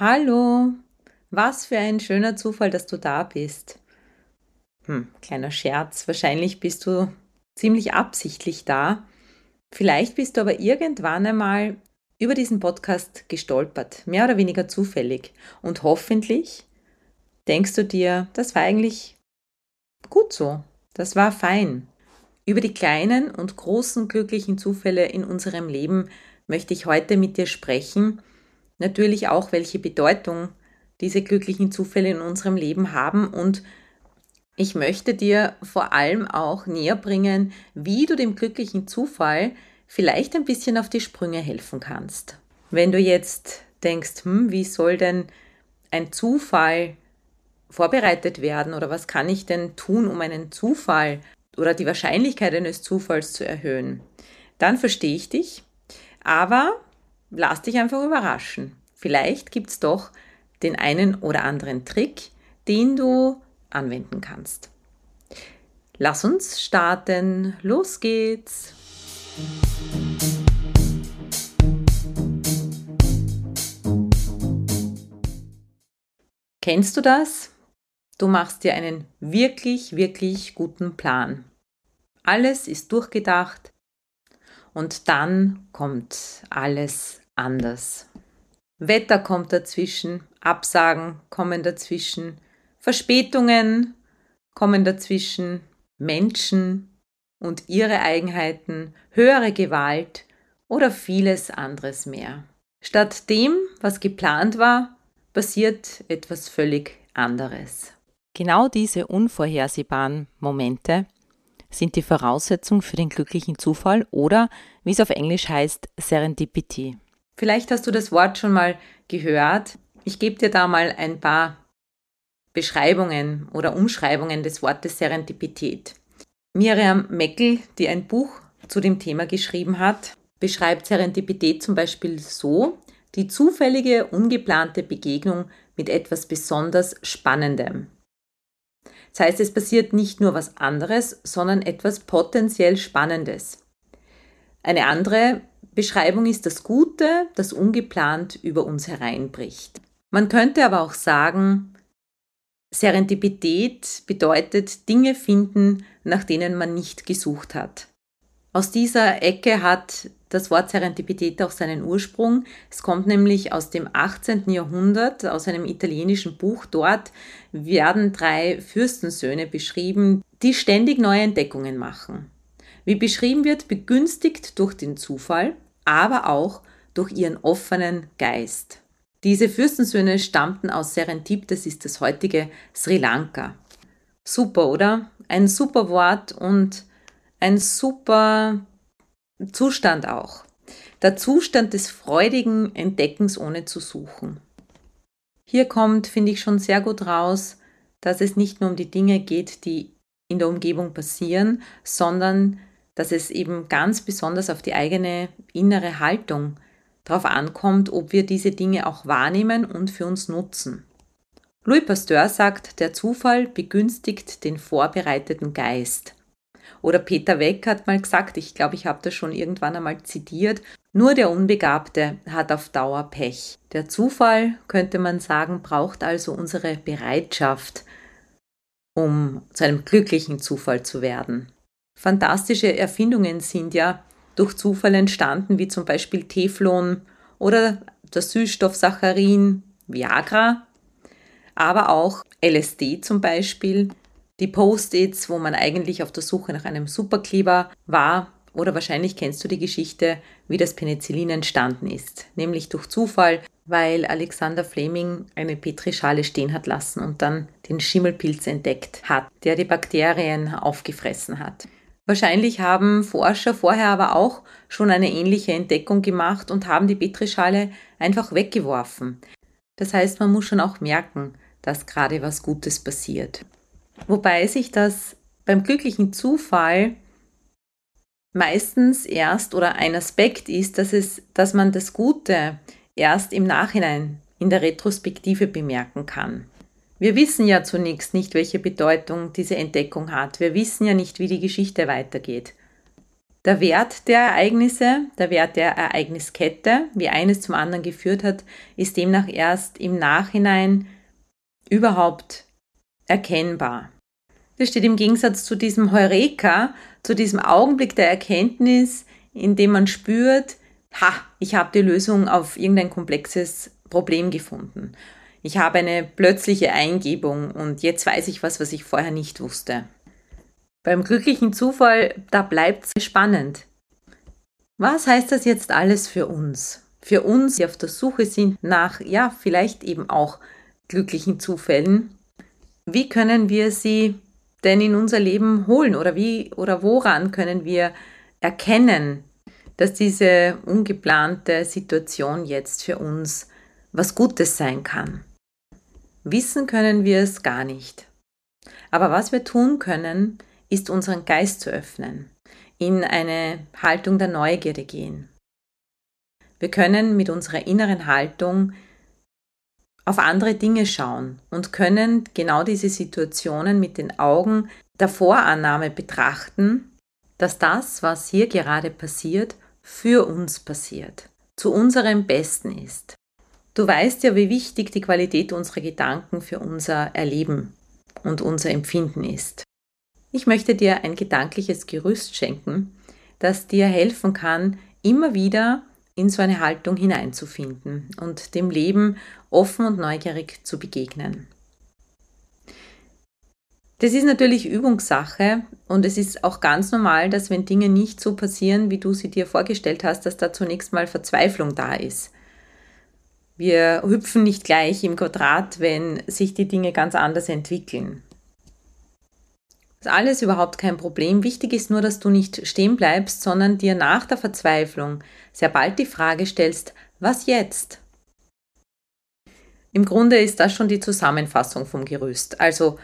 Hallo, was für ein schöner Zufall, dass du da bist. Hm, kleiner Scherz, wahrscheinlich bist du ziemlich absichtlich da. Vielleicht bist du aber irgendwann einmal über diesen Podcast gestolpert, mehr oder weniger zufällig. Und hoffentlich denkst du dir, das war eigentlich gut so, das war fein. Über die kleinen und großen glücklichen Zufälle in unserem Leben möchte ich heute mit dir sprechen natürlich auch, welche Bedeutung diese glücklichen Zufälle in unserem Leben haben und ich möchte dir vor allem auch näher bringen, wie du dem glücklichen Zufall vielleicht ein bisschen auf die Sprünge helfen kannst. Wenn du jetzt denkst, hm, wie soll denn ein Zufall vorbereitet werden oder was kann ich denn tun, um einen Zufall oder die Wahrscheinlichkeit eines Zufalls zu erhöhen, dann verstehe ich dich. Aber lass dich einfach überraschen. Vielleicht gibt es doch den einen oder anderen Trick, den du anwenden kannst. Lass uns starten. Los geht's. Kennst du das? Du machst dir einen wirklich, wirklich guten Plan. Alles ist durchgedacht und dann kommt alles anders. Wetter kommt dazwischen, Absagen kommen dazwischen, Verspätungen kommen dazwischen, Menschen und ihre Eigenheiten, höhere Gewalt oder vieles anderes mehr. Statt dem, was geplant war, passiert etwas völlig anderes. Genau diese unvorhersehbaren Momente sind die Voraussetzung für den glücklichen Zufall oder, wie es auf Englisch heißt, Serendipity. Vielleicht hast du das Wort schon mal gehört. Ich gebe dir da mal ein paar Beschreibungen oder Umschreibungen des Wortes Serendipität. Miriam Meckel, die ein Buch zu dem Thema geschrieben hat, beschreibt Serendipität zum Beispiel so, die zufällige, ungeplante Begegnung mit etwas besonders Spannendem. Das heißt, es passiert nicht nur was anderes, sondern etwas potenziell Spannendes. Eine andere Beschreibung ist das Gute, das ungeplant über uns hereinbricht. Man könnte aber auch sagen, Serendipität bedeutet Dinge finden, nach denen man nicht gesucht hat. Aus dieser Ecke hat das Wort Serendipität auch seinen Ursprung. Es kommt nämlich aus dem 18. Jahrhundert, aus einem italienischen Buch. Dort werden drei Fürstensöhne beschrieben, die ständig neue Entdeckungen machen. Wie beschrieben wird, begünstigt durch den Zufall, aber auch durch ihren offenen Geist. Diese Fürstensöhne stammten aus Serendip, das ist das heutige Sri Lanka. Super, oder? Ein super Wort und ein super Zustand auch. Der Zustand des freudigen Entdeckens ohne zu suchen. Hier kommt, finde ich, schon sehr gut raus, dass es nicht nur um die Dinge geht, die in der Umgebung passieren, sondern dass es eben ganz besonders auf die eigene innere Haltung darauf ankommt, ob wir diese Dinge auch wahrnehmen und für uns nutzen. Louis Pasteur sagt, der Zufall begünstigt den vorbereiteten Geist. Oder Peter Weck hat mal gesagt, ich glaube, ich habe das schon irgendwann einmal zitiert, nur der Unbegabte hat auf Dauer Pech. Der Zufall, könnte man sagen, braucht also unsere Bereitschaft, um zu einem glücklichen Zufall zu werden. Fantastische Erfindungen sind ja durch Zufall entstanden, wie zum Beispiel Teflon oder der Süßstoff Saccharin, Viagra, aber auch LSD zum Beispiel, die Post-its, wo man eigentlich auf der Suche nach einem Superkleber war, oder wahrscheinlich kennst du die Geschichte, wie das Penicillin entstanden ist, nämlich durch Zufall, weil Alexander Fleming eine Petrischale stehen hat lassen und dann den Schimmelpilz entdeckt hat, der die Bakterien aufgefressen hat. Wahrscheinlich haben Forscher vorher aber auch schon eine ähnliche Entdeckung gemacht und haben die Petrischale einfach weggeworfen. Das heißt, man muss schon auch merken, dass gerade was Gutes passiert. Wobei sich das beim glücklichen Zufall meistens erst oder ein Aspekt ist, dass, es, dass man das Gute erst im Nachhinein in der Retrospektive bemerken kann. Wir wissen ja zunächst nicht, welche Bedeutung diese Entdeckung hat. Wir wissen ja nicht, wie die Geschichte weitergeht. Der Wert der Ereignisse, der Wert der Ereigniskette, wie eines zum anderen geführt hat, ist demnach erst im Nachhinein überhaupt erkennbar. Das steht im Gegensatz zu diesem Heureka, zu diesem Augenblick der Erkenntnis, in dem man spürt, ha, ich habe die Lösung auf irgendein komplexes Problem gefunden. Ich habe eine plötzliche Eingebung und jetzt weiß ich was, was ich vorher nicht wusste. Beim glücklichen Zufall, da bleibt es spannend. Was heißt das jetzt alles für uns? Für uns, die auf der Suche sind nach, ja, vielleicht eben auch glücklichen Zufällen. Wie können wir sie denn in unser Leben holen oder wie oder woran können wir erkennen, dass diese ungeplante Situation jetzt für uns was Gutes sein kann? Wissen können wir es gar nicht. Aber was wir tun können, ist unseren Geist zu öffnen, in eine Haltung der Neugierde gehen. Wir können mit unserer inneren Haltung auf andere Dinge schauen und können genau diese Situationen mit den Augen der Vorannahme betrachten, dass das, was hier gerade passiert, für uns passiert, zu unserem Besten ist. Du weißt ja, wie wichtig die Qualität unserer Gedanken für unser Erleben und unser Empfinden ist. Ich möchte dir ein gedankliches Gerüst schenken, das dir helfen kann, immer wieder in so eine Haltung hineinzufinden und dem Leben offen und neugierig zu begegnen. Das ist natürlich Übungssache und es ist auch ganz normal, dass wenn Dinge nicht so passieren, wie du sie dir vorgestellt hast, dass da zunächst mal Verzweiflung da ist. Wir hüpfen nicht gleich im Quadrat, wenn sich die Dinge ganz anders entwickeln. Das ist alles überhaupt kein Problem. Wichtig ist nur, dass du nicht stehen bleibst, sondern dir nach der Verzweiflung sehr bald die Frage stellst, was jetzt? Im Grunde ist das schon die Zusammenfassung vom Gerüst. Also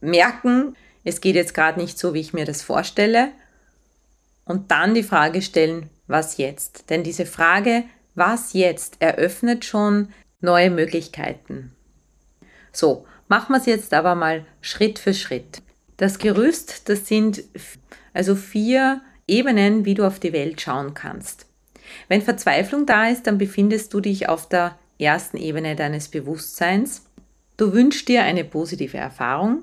merken, es geht jetzt gerade nicht so, wie ich mir das vorstelle. Und dann die Frage stellen, was jetzt? Denn diese Frage, was jetzt, eröffnet schon neue Möglichkeiten. So, machen wir es jetzt aber mal Schritt für Schritt. Das Gerüst, das sind also vier Ebenen, wie du auf die Welt schauen kannst. Wenn Verzweiflung da ist, dann befindest du dich auf der ersten Ebene deines Bewusstseins. Du wünschst dir eine positive Erfahrung.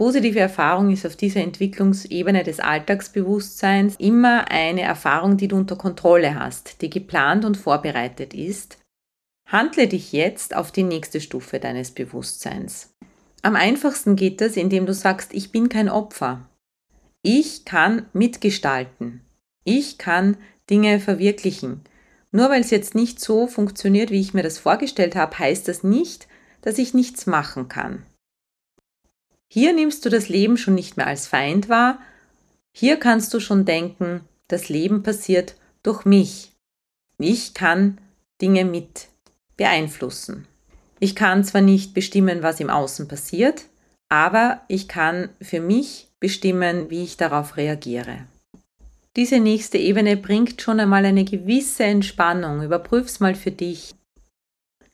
Positive Erfahrung ist auf dieser Entwicklungsebene des Alltagsbewusstseins immer eine Erfahrung, die du unter Kontrolle hast, die geplant und vorbereitet ist. Handle dich jetzt auf die nächste Stufe deines Bewusstseins. Am einfachsten geht das, indem du sagst, ich bin kein Opfer. Ich kann mitgestalten. Ich kann Dinge verwirklichen. Nur weil es jetzt nicht so funktioniert, wie ich mir das vorgestellt habe, heißt das nicht, dass ich nichts machen kann. Hier nimmst du das Leben schon nicht mehr als Feind wahr. Hier kannst du schon denken, das Leben passiert durch mich. Ich kann Dinge mit beeinflussen. Ich kann zwar nicht bestimmen, was im Außen passiert, aber ich kann für mich bestimmen, wie ich darauf reagiere. Diese nächste Ebene bringt schon einmal eine gewisse Entspannung. Überprüf's mal für dich.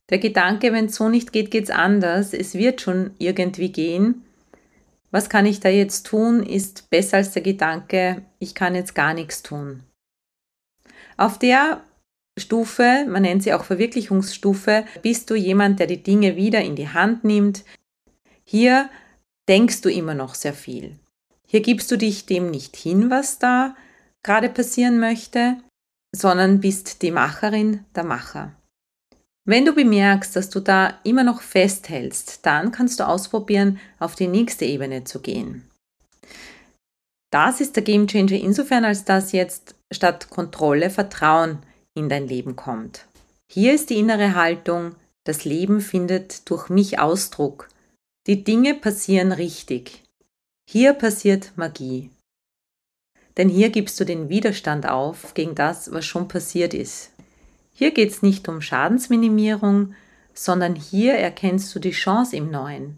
Der Gedanke, wenn es so nicht geht, geht's anders. Es wird schon irgendwie gehen. Was kann ich da jetzt tun, ist besser als der Gedanke, ich kann jetzt gar nichts tun. Auf der Stufe, man nennt sie auch Verwirklichungsstufe, bist du jemand, der die Dinge wieder in die Hand nimmt. Hier denkst du immer noch sehr viel. Hier gibst du dich dem nicht hin, was da gerade passieren möchte, sondern bist die Macherin, der Macher. Wenn du bemerkst, dass du da immer noch festhältst, dann kannst du ausprobieren, auf die nächste Ebene zu gehen. Das ist der Game Changer insofern, als dass jetzt statt Kontrolle Vertrauen in dein Leben kommt. Hier ist die innere Haltung, das Leben findet durch mich Ausdruck. Die Dinge passieren richtig. Hier passiert Magie. denn hier gibst du den Widerstand auf gegen das, was schon passiert ist. Hier geht es nicht um Schadensminimierung, sondern hier erkennst du die Chance im Neuen.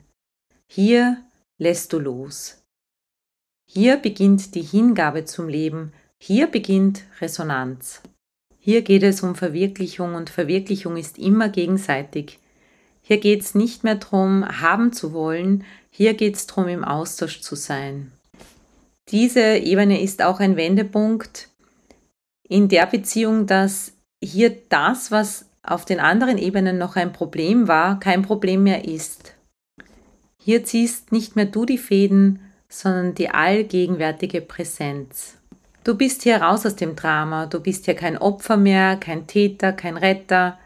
Hier lässt du los. Hier beginnt die Hingabe zum Leben, hier beginnt Resonanz. Hier geht es um Verwirklichung und Verwirklichung ist immer gegenseitig. Hier geht es nicht mehr darum, haben zu wollen, hier geht es darum, im Austausch zu sein. Diese Ebene ist auch ein Wendepunkt in der Beziehung, dass hier das, was auf den anderen Ebenen noch ein Problem war, kein Problem mehr ist. Hier ziehst nicht mehr du die Fäden, sondern die allgegenwärtige Präsenz. Du bist hier raus aus dem Drama, du bist hier kein Opfer mehr, kein Täter, kein Retter,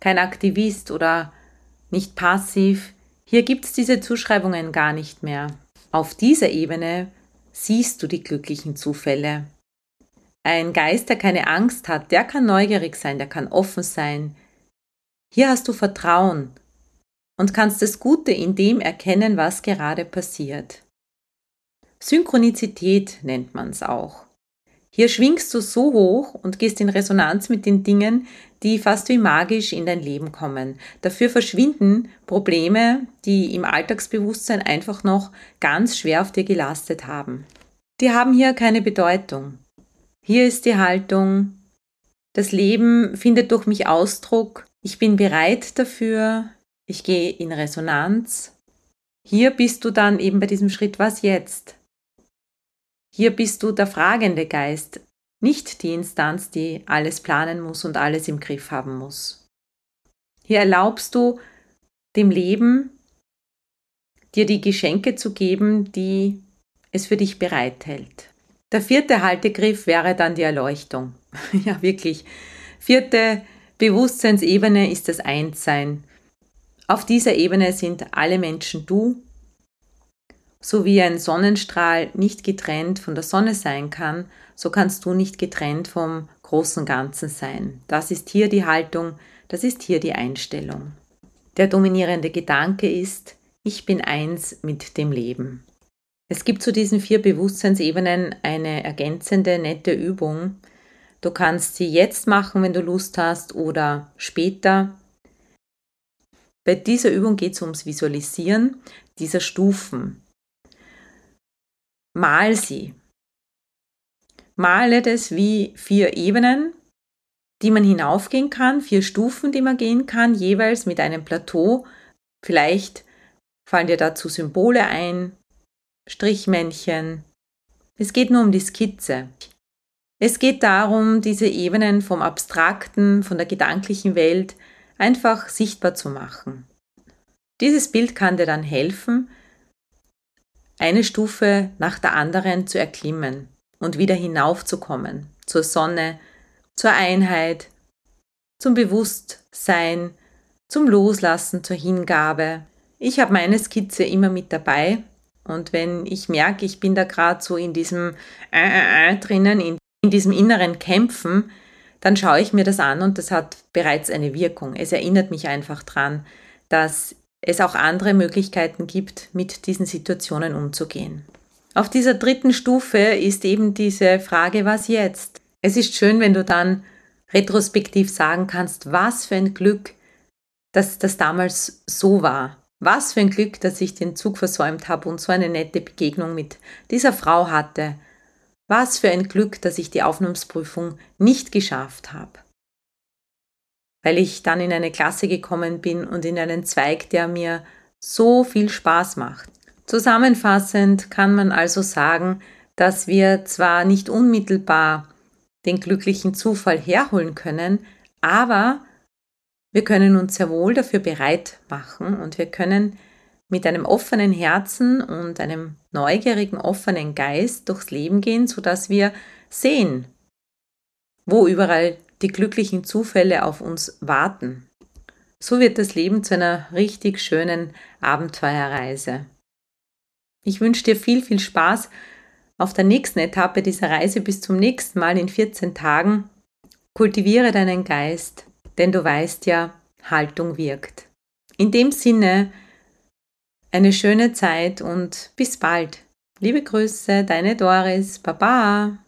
kein Aktivist oder nicht passiv. Hier gibt es diese Zuschreibungen gar nicht mehr. Auf dieser Ebene siehst du die glücklichen Zufälle. Ein Geist, der keine Angst hat, der kann neugierig sein, der kann offen sein. Hier hast du Vertrauen und kannst das Gute in dem erkennen, was gerade passiert. Synchronizität nennt man es auch. Hier schwingst du so hoch und gehst in Resonanz mit den Dingen, die fast wie magisch in dein Leben kommen. Dafür verschwinden Probleme, die im Alltagsbewusstsein einfach noch ganz schwer auf dir gelastet haben. Die haben hier keine Bedeutung. Hier ist die Haltung, das Leben findet durch mich Ausdruck, ich bin bereit dafür, ich gehe in Resonanz. Hier bist du dann eben bei diesem Schritt, was jetzt? Hier bist du der fragende Geist, nicht die Instanz, die alles planen muss und alles im Griff haben muss. Hier erlaubst du dem Leben, dir die Geschenke zu geben, die es für dich bereithält. Der vierte Haltegriff wäre dann die Erleuchtung. ja, wirklich. Vierte Bewusstseinsebene ist das Einssein. Auf dieser Ebene sind alle Menschen du. So wie ein Sonnenstrahl nicht getrennt von der Sonne sein kann, so kannst du nicht getrennt vom großen Ganzen sein. Das ist hier die Haltung, das ist hier die Einstellung. Der dominierende Gedanke ist, ich bin eins mit dem Leben. Es gibt zu diesen vier Bewusstseinsebenen eine ergänzende, nette Übung. Du kannst sie jetzt machen, wenn du Lust hast, oder später. Bei dieser Übung geht es ums Visualisieren dieser Stufen. Mal sie. Male das wie vier Ebenen, die man hinaufgehen kann, vier Stufen, die man gehen kann, jeweils mit einem Plateau. Vielleicht fallen dir dazu Symbole ein, Strichmännchen. Es geht nur um die Skizze. Es geht darum, diese Ebenen vom Abstrakten, von der gedanklichen Welt einfach sichtbar zu machen. Dieses Bild kann dir dann helfen, eine Stufe nach der anderen zu erklimmen und wieder hinaufzukommen zur Sonne, zur Einheit, zum Bewusstsein, zum Loslassen, zur Hingabe. Ich habe meine Skizze immer mit dabei und wenn ich merke, ich bin da gerade so in diesem äh, äh, äh, drinnen, in, in diesem inneren Kämpfen, dann schaue ich mir das an und das hat bereits eine Wirkung. Es erinnert mich einfach dran, dass es auch andere Möglichkeiten gibt, mit diesen Situationen umzugehen. Auf dieser dritten Stufe ist eben diese Frage, was jetzt? Es ist schön, wenn du dann retrospektiv sagen kannst, was für ein Glück, dass das damals so war. Was für ein Glück, dass ich den Zug versäumt habe und so eine nette Begegnung mit dieser Frau hatte. Was für ein Glück, dass ich die Aufnahmsprüfung nicht geschafft habe. Weil ich dann in eine Klasse gekommen bin und in einen Zweig, der mir so viel Spaß macht. Zusammenfassend kann man also sagen, dass wir zwar nicht unmittelbar den glücklichen Zufall herholen können, aber wir können uns sehr wohl dafür bereit machen und wir können mit einem offenen Herzen und einem neugierigen, offenen Geist durchs Leben gehen, sodass wir sehen, wo überall die glücklichen Zufälle auf uns warten. So wird das Leben zu einer richtig schönen Abenteuerreise. Ich wünsche dir viel, viel Spaß auf der nächsten Etappe dieser Reise bis zum nächsten Mal in 14 Tagen. Kultiviere deinen Geist, denn du weißt ja, Haltung wirkt. In dem Sinne, eine schöne Zeit und bis bald. Liebe Grüße, deine Doris. Baba.